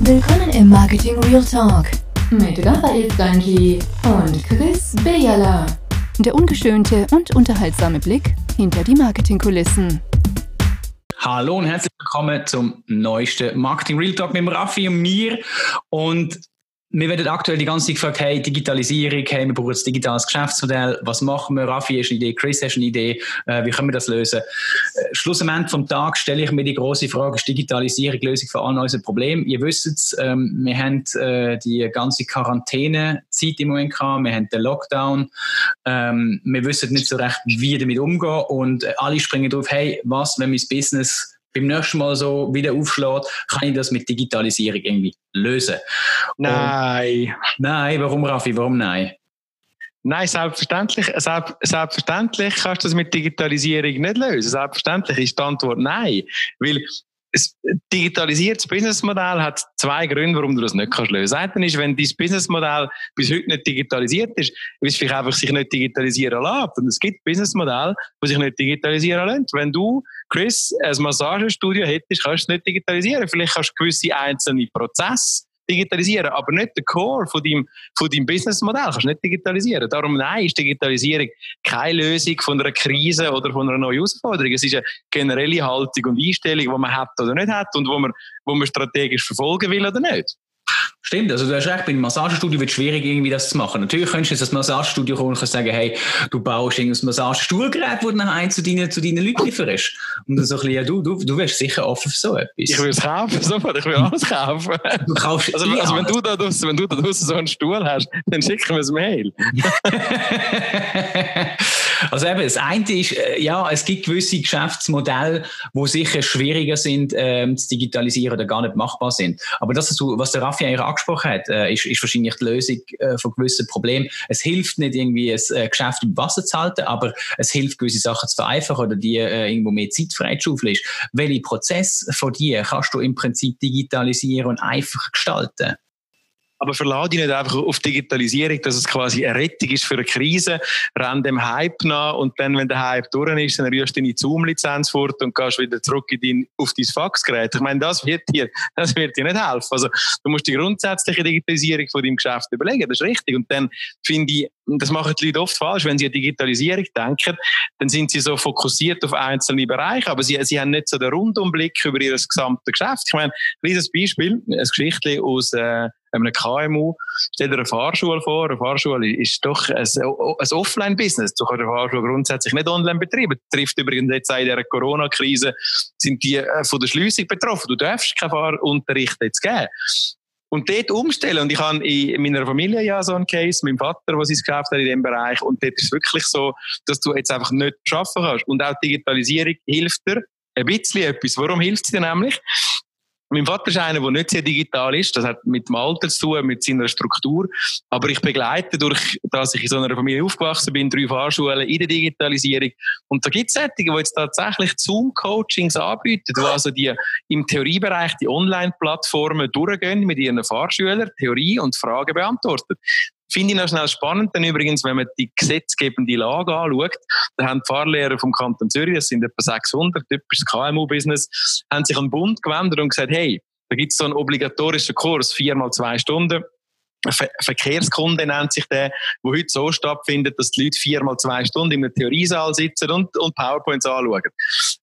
Willkommen im Marketing Real Talk mit Raphael Stanji und Chris Bejala. Der ungeschönte und unterhaltsame Blick hinter die Marketingkulissen. Hallo und herzlich willkommen zum neuesten Marketing Real Talk mit Raffi und mir. Und wir werden aktuell die ganze Zeit gefragt, hey, Digitalisierung, hey, wir brauchen ein digitales Geschäftsmodell, was machen wir? Raffi hast eine Idee, Chris hast eine Idee, äh, wie können wir das lösen? Äh, Schluss am Ende vom Tag stelle ich mir die große Frage, ist Digitalisierung Lösung für all unsere Probleme? Ihr wisst es, ähm, wir haben äh, die ganze Quarantänezeit im Moment gehabt, wir haben den Lockdown, ähm, wir wissen nicht so recht, wie damit umgehen und äh, alle springen drauf, hey, was, wenn mein Business beim nächsten Mal so wieder aufschlägt, kann ich das mit Digitalisierung irgendwie lösen. Nein. Und, nein, warum Raffi, warum nein? Nein, selbstverständlich, selbst, selbstverständlich kannst du das mit Digitalisierung nicht lösen. Selbstverständlich ist die Antwort nein. Weil ein digitalisiertes Businessmodell hat zwei Gründe, warum du das nicht kannst lösen kannst. Einer ist, wenn dein Businessmodell bis heute nicht digitalisiert ist, weil es vielleicht einfach sich nicht digitalisieren lässt. Und es gibt Businessmodelle, die sich nicht digitalisieren lassen. Wenn du, Chris, ein Massagestudio hättest, kannst du es nicht digitalisieren. Vielleicht kannst du gewisse einzelne Prozesse digitalisieren, aber nicht der Core von deinem, von deinem Businessmodell kannst du nicht digitalisieren. Darum nein, ist Digitalisierung keine Lösung von einer Krise oder von einer neuen Herausforderung. Es ist eine generelle Haltung und Einstellung, die man hat oder nicht hat und wo man, wo man strategisch verfolgen will oder nicht. Stimmt, also du hast recht, bei einem Massagestudio wird es schwierig, irgendwie das zu machen. Natürlich könntest du jetzt das Massagestudio kommen und sagen, hey, du baust ein Massagestuhlgerät, das du nachher zu deinen, zu deinen Leuten lieferst. Und dann so ein bisschen, ja, du, du, du wärst sicher offen für so etwas. Ich will es kaufen, sofort, ich will alles kaufen. Du kaufst also, also wenn, du da draussen, wenn du da draussen so einen Stuhl hast, dann schick mir ein Mail. also eben, das eine ist, äh, ja, es gibt gewisse Geschäftsmodelle, wo sicher schwieriger sind, ähm, zu digitalisieren oder gar nicht machbar sind. Aber das, was der Raffi eigentlich angesprochen hat, äh, ist, ist wahrscheinlich die Lösung äh, von gewissen Problemen. Es hilft nicht irgendwie, ein äh, Geschäft im Wasser zu halten, aber es hilft, gewisse Sachen zu vereinfachen oder die äh, irgendwo mehr Zeit freizuschaufeln. Welche Prozesse von dir kannst du im Prinzip digitalisieren und einfach gestalten? Aber verlade dich nicht einfach auf Digitalisierung, dass es quasi eine Rettung ist für eine Krise. Renn dem Hype nach und dann, wenn der Hype durch ist, dann rührst du deine Zoom-Lizenz fort und gehst wieder zurück in dein, auf dein Faxgerät. Ich meine, das wird dir, das wird dir nicht helfen. Also, du musst die grundsätzliche Digitalisierung von deinem Geschäft überlegen. Das ist richtig. Und dann finde ich, das machen die Leute oft falsch, wenn sie an Digitalisierung denken, dann sind sie so fokussiert auf einzelne Bereiche, aber sie, sie haben nicht so den Rundumblick über ihr gesamtes Geschäft. Ich meine, ein kleines Beispiel, ein Geschichtchen aus, äh, einem KMU, stell dir eine Fahrschule vor. Eine Fahrschule ist doch ein, ein Offline-Business. Du kannst eine Fahrschule grundsätzlich nicht online betreiben. Das trifft übrigens jetzt auch in dieser Corona-Krise, sind die äh, von der Schliessung betroffen. Du darfst keinen Fahrunterricht jetzt geben. Und dort umstellen. Und ich habe in meiner Familie ja so einen Case, mein Vater, der sein Geschäft hat in dem Bereich. Und dort ist es wirklich so, dass du jetzt einfach nicht schaffen kannst. Und auch Digitalisierung hilft dir ein bisschen etwas. Warum hilft sie dir nämlich? Mein Vater ist einer, der nicht sehr digital ist. Das hat mit dem Alter zu tun, mit seiner Struktur. Aber ich begleite durch, dass ich in so einer Familie aufgewachsen bin, drei Fahrschulen in der Digitalisierung. Und da gibt es solche, die jetzt tatsächlich Zoom-Coachings anbieten, wo also die im Theoriebereich die Online-Plattformen durchgehen mit ihren Fahrschülern, Theorie und Fragen beantworten. Finde ich noch schnell spannend, denn übrigens, wenn man die gesetzgebende Lage anschaut, da haben die Fahrlehrer vom Kanton Zürich, das sind etwa 600, typisches KMU-Business, haben sich an den Bund gewendet und gesagt, hey, da gibt es so einen obligatorischen Kurs, viermal zwei Stunden, Ver Verkehrskunde nennt sich der, wo heute so stattfindet, dass die Leute viermal zwei Stunden in einem Theoriesaal sitzen und, und PowerPoints anschauen.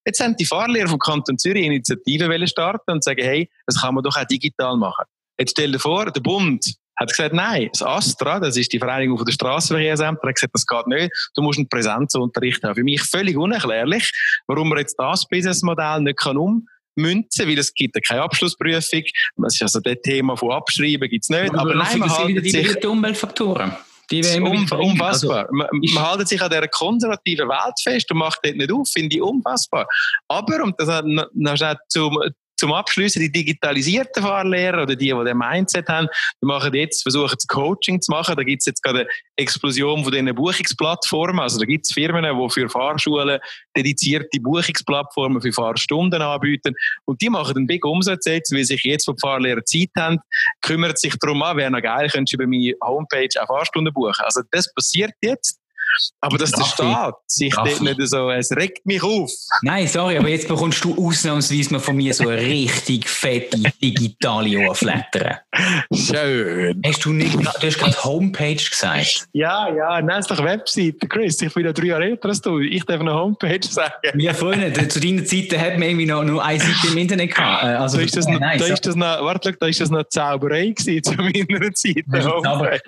Jetzt haben die Fahrlehrer vom Kanton Zürich Initiative starten und sagen, hey, das kann man doch auch digital machen. Jetzt stell dir vor, der Bund hat gesagt, nein, das Astra, das ist die Vereinigung der Strassenverkehrsämter, hat gesagt, das geht nicht, du musst einen Präsenzunterricht haben. Für mich völlig unerklärlich, warum man jetzt das Businessmodell nicht kann ummünzen, weil es gibt ja keine Abschlussprüfung, das ist also das Thema von Abschreiben gibt's nicht, aber, aber nein, man hält sich... Die Umweltfaktoren. Die um, unfassbar. Also, man, man hält sich an dieser konservativen Welt fest und macht dort nicht auf, finde ich unfassbar. Aber, und das hat noch zum, zum Abschließen, die digitalisierten Fahrlehrer oder die, die den Mindset haben, die machen jetzt, versuchen das Coaching zu machen. Da gibt es jetzt gerade eine Explosion von diesen Buchungsplattformen. Also da gibt es Firmen, die für Fahrschulen dedizierte Buchungsplattformen für Fahrstunden anbieten. Und die machen einen big Umsatz jetzt, weil sich jetzt, wo die Fahrlehrer Zeit haben, kümmert sich darum an, wäre noch geil, könntest du über meine Homepage auch Fahrstunden buchen. Also das passiert jetzt. Aber dass der Staat sich dort nicht so, es regt mich auf. Nein, sorry, aber jetzt bekommst du ausnahmsweise mal von mir so eine richtig fette digitale Ohrflattern. Schön. Hast du nicht, du hast gerade Homepage gesagt. Ja, ja, nein, ist doch Webseite, Chris. Ich bin ja drei Jahre älter als du. Ich darf eine Homepage sagen. Ja, Freunde, zu deiner Zeit hat man irgendwie noch nur eine Seite im Internet gehabt. Äh, also, da ist das, noch, nein, da ist das noch, warte, da ist das noch Zauberei gewesen zu meiner Zeit.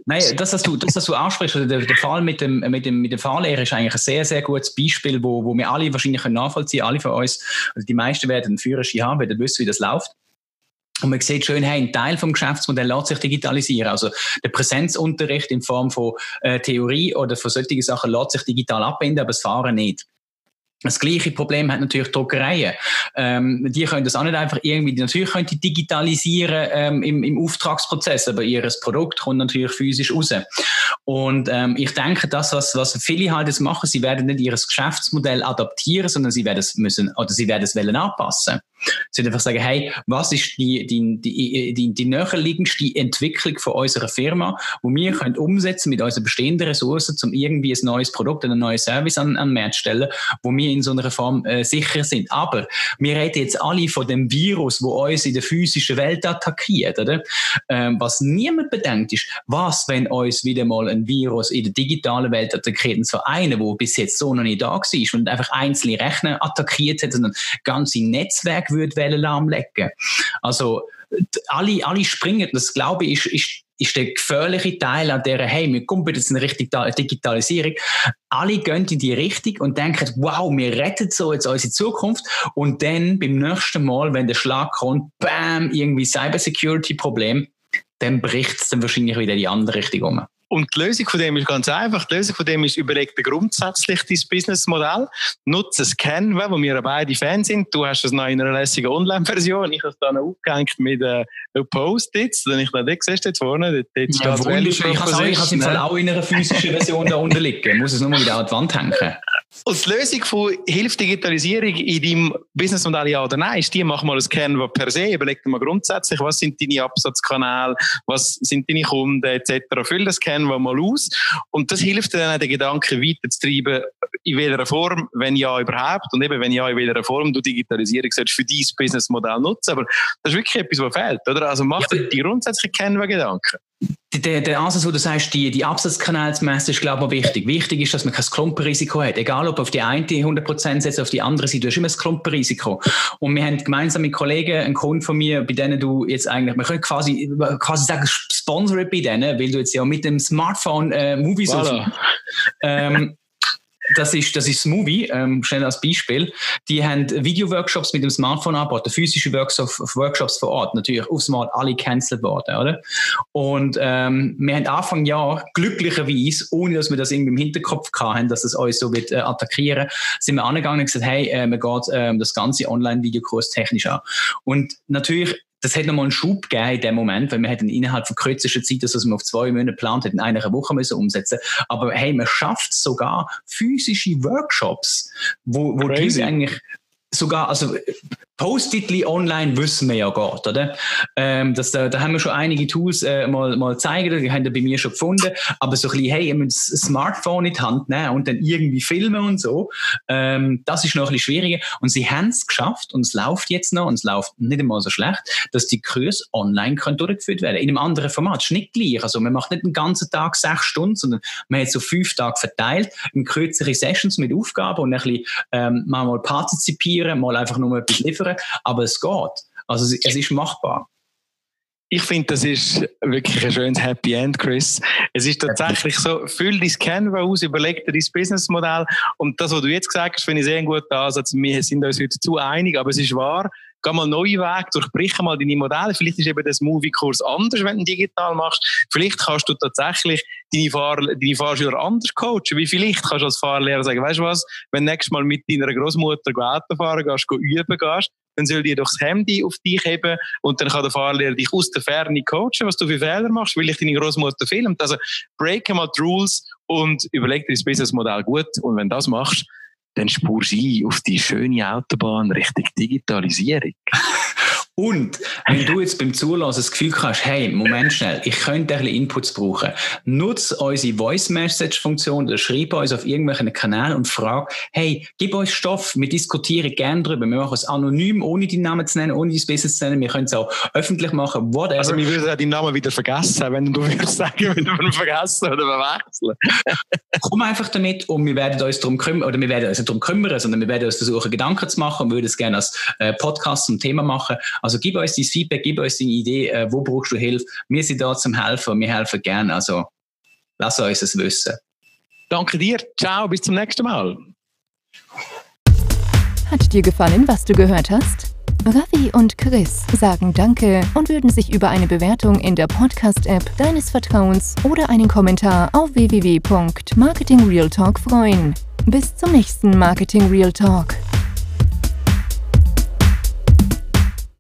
Nein, das, was du, das, was du ansprichst, der, der Fall mit dem, mit dem, mit dem Fahrlehrer ist eigentlich ein sehr, sehr gutes Beispiel, wo, wo wir alle wahrscheinlich nachvollziehen können. Alle von uns, also die meisten werden einen Führerschein haben, werden wissen, wie das läuft. Und man sieht schön, hey, ein Teil vom Geschäftsmodell lässt sich digitalisieren. Also der Präsenzunterricht in Form von äh, Theorie oder von solchen Sachen lässt sich digital abbinden, aber das Fahren nicht. Das gleiche Problem hat natürlich Druckereien. Ähm, die können das auch nicht einfach irgendwie, natürlich können die digitalisieren ähm, im, im Auftragsprozess, aber ihr Produkt kommt natürlich physisch raus. Und ähm, ich denke, das, was, was viele halt jetzt machen, sie werden nicht ihr Geschäftsmodell adaptieren, sondern sie werden es müssen, oder sie werden es wollen anpassen. Sie einfach sagen, hey, was ist die, die, die, die, die näherliegendste Entwicklung von unserer Firma, wo wir können umsetzen mit unseren bestehenden Ressourcen, um irgendwie ein neues Produkt, einen neuen Service an, an den Markt zu stellen, wo wir in so einer Form äh, sicher sind. Aber wir reden jetzt alle von dem Virus, wo uns in der physischen Welt attackiert, oder? Ähm, was niemand bedenkt ist, was, wenn uns wieder mal ein Virus in der digitalen Welt attackiert, und zwar einer, wo bis jetzt so noch nicht da war und einfach einzelne Rechner attackiert hat, sondern ganze Netzwerke würde lahmlegen. Also, alle, alle springen, das glaube ich, ist, ist ist der gefährliche Teil an der, hey, wir kommen jetzt in Richtung Digitalisierung. Alle gehen in die Richtung und denken, wow, wir retten so jetzt unsere Zukunft. Und dann beim nächsten Mal, wenn der Schlag kommt, bam, irgendwie Cybersecurity-Problem, dann bricht es dann wahrscheinlich wieder in die andere Richtung um. Und die Lösung von dem ist ganz einfach. Die Lösung von dem ist, überleg dir grundsätzlich dein Businessmodell. Nutze Canva, wo wir beide Fans sind. Du hast es noch in einer lässigen Online-Version. Ich habe es dann aufgehängt mit äh, Post-its. Wenn ich da nicht siehst, dort vorne, dort, dort steht ja, Ich habe es im Fall auch in einer physischen Version da unten liegen. Ich muss es nur mal wieder an die Wand hängen. Die Lösung von Hilft Digitalisierung in deinem Businessmodell ja oder nein, ist die, mach mal ein Canva per se, überleg dir mal grundsätzlich, was sind deine Absatzkanäle, was sind deine Kunden etc. Füll das Canva mal aus und das hilft dir dann, den Gedanken weiterzutreiben, in welcher Form, wenn ja überhaupt und eben, wenn ja, in welcher Form du Digitalisierung sollst für dein Businessmodell nutzen. Aber das ist wirklich etwas, was fehlt, oder? Also mach dir die grundsätzlichen Canva-Gedanken der, der Ansatz, wo du sagst, die, die Absatzkanäle zu messen, ist, glaube ich, wichtig. Wichtig ist, dass man kein Klumpenrisiko hat. Egal, ob auf die eine 100% setzt, auf die andere Seite, du hast immer ein Klumpenrisiko. Und wir haben gemeinsam mit Kollegen, einen Kunden von mir, bei denen du jetzt eigentlich, man könnte quasi, quasi sagen, sponsor bei denen, weil du jetzt ja mit dem Smartphone äh, Movies voilà. ähm, das ist, das ist Movie, ähm, schnell als Beispiel. Die haben Video-Workshops mit dem Smartphone angeboten, physische Workshops, Workshops vor Ort, natürlich aufs Mal alle cancelled worden, oder? Und ähm, wir haben Anfang Jahr glücklicherweise, ohne dass wir das irgendwie im Hinterkopf hatten, dass das uns so wird äh, attackieren, sind wir angegangen und gesagt, hey, äh, man geht äh, das ganze Online-Videokurs technisch an. Und natürlich das hat nochmal einen Schub gegeben in dem Moment, weil wir hätten innerhalb von kürzester Zeit, das, was wir auf zwei Monate geplant hätten, in einer Woche müssen umsetzen. Aber hey, man schafft sogar physische Workshops, wo, wo die eigentlich sogar, also Post-itly online wissen wir ja geht, oder? Ähm, das, da, da haben wir schon einige Tools äh, mal, mal zeigen, die haben wir bei mir schon gefunden, aber so ein bisschen, hey, ihr müsst das Smartphone in die Hand nehmen und dann irgendwie filmen und so, ähm, das ist noch ein bisschen schwieriger. Und sie haben es geschafft und es läuft jetzt noch und es läuft nicht einmal so schlecht, dass die Kurse online können durchgeführt werden, in einem anderen Format, ist nicht gleich, also man macht nicht den ganzen Tag sechs Stunden, sondern man hat so fünf Tage verteilt, in kürzere Sessions mit Aufgaben und ein bisschen ähm, mal partizipieren, mal einfach nur etwas liefern liefern, aber es geht. Also es, es ist machbar. Ich finde, das ist wirklich ein schönes Happy End, Chris. Es ist tatsächlich so, füll dein Canva aus, überleg dir dein Businessmodell. Und das, was du jetzt gesagt hast, finde ich sehr gut Ansatz. Wir sind uns heute zu einig, aber es ist wahr. Geh mal neue Wege, durchbrich mal deine Modelle. Vielleicht ist eben das Movie-Kurs anders, wenn du digital machst. Vielleicht kannst du tatsächlich deine, Fahr deine Fahrschüler anders coachen. Wie vielleicht kannst du als Fahrlehrer sagen, weißt du was, wenn du nächstes Mal mit deiner Großmutter Auto fahren gehst, üben gehst, dann soll die doch das Handy auf dich heben und dann kann der Fahrlehrer dich aus der Ferne coachen, was du für Fehler machst, weil ich deine Großmutter filmt. Also break mal die Rules und überleg dir das Businessmodell gut und wenn du das machst, dann spur sie auf die schöne Autobahn Richtung Digitalisierung. Und wenn du jetzt beim Zulassen das Gefühl hast, hey, Moment schnell, ich könnte ein bisschen Inputs brauchen, nutze unsere Voice Message Funktion oder schreib uns auf irgendwelchen Kanälen und frag, hey, gib uns Stoff, wir diskutieren gerne darüber, wir machen es anonym, ohne deinen Namen zu nennen, ohne dein Business zu nennen, wir können es auch öffentlich machen, whatever. Also wir würden auch deinen Namen wieder vergessen, wenn du würdest sagen, wenn du ihn vergessen oder verwechseln. Komm einfach damit und wir werden uns darum kümmern, oder wir werden uns nicht darum kümmern, sondern wir werden uns versuchen, Gedanken zu machen und würden es gerne als äh, Podcast zum Thema machen. Also gib uns dein Feedback, gib uns deine Idee, äh, wo brauchst du Hilfe. Wir sind da zum Helfen und wir helfen gerne. Also lass uns es wissen. Danke dir. Ciao, bis zum nächsten Mal. Hat dir gefallen, was du gehört hast? Ravi und Chris sagen Danke und würden sich über eine Bewertung in der Podcast-App deines Vertrauens oder einen Kommentar auf www.marketingrealtalk freuen. Bis zum nächsten Marketing Real Talk.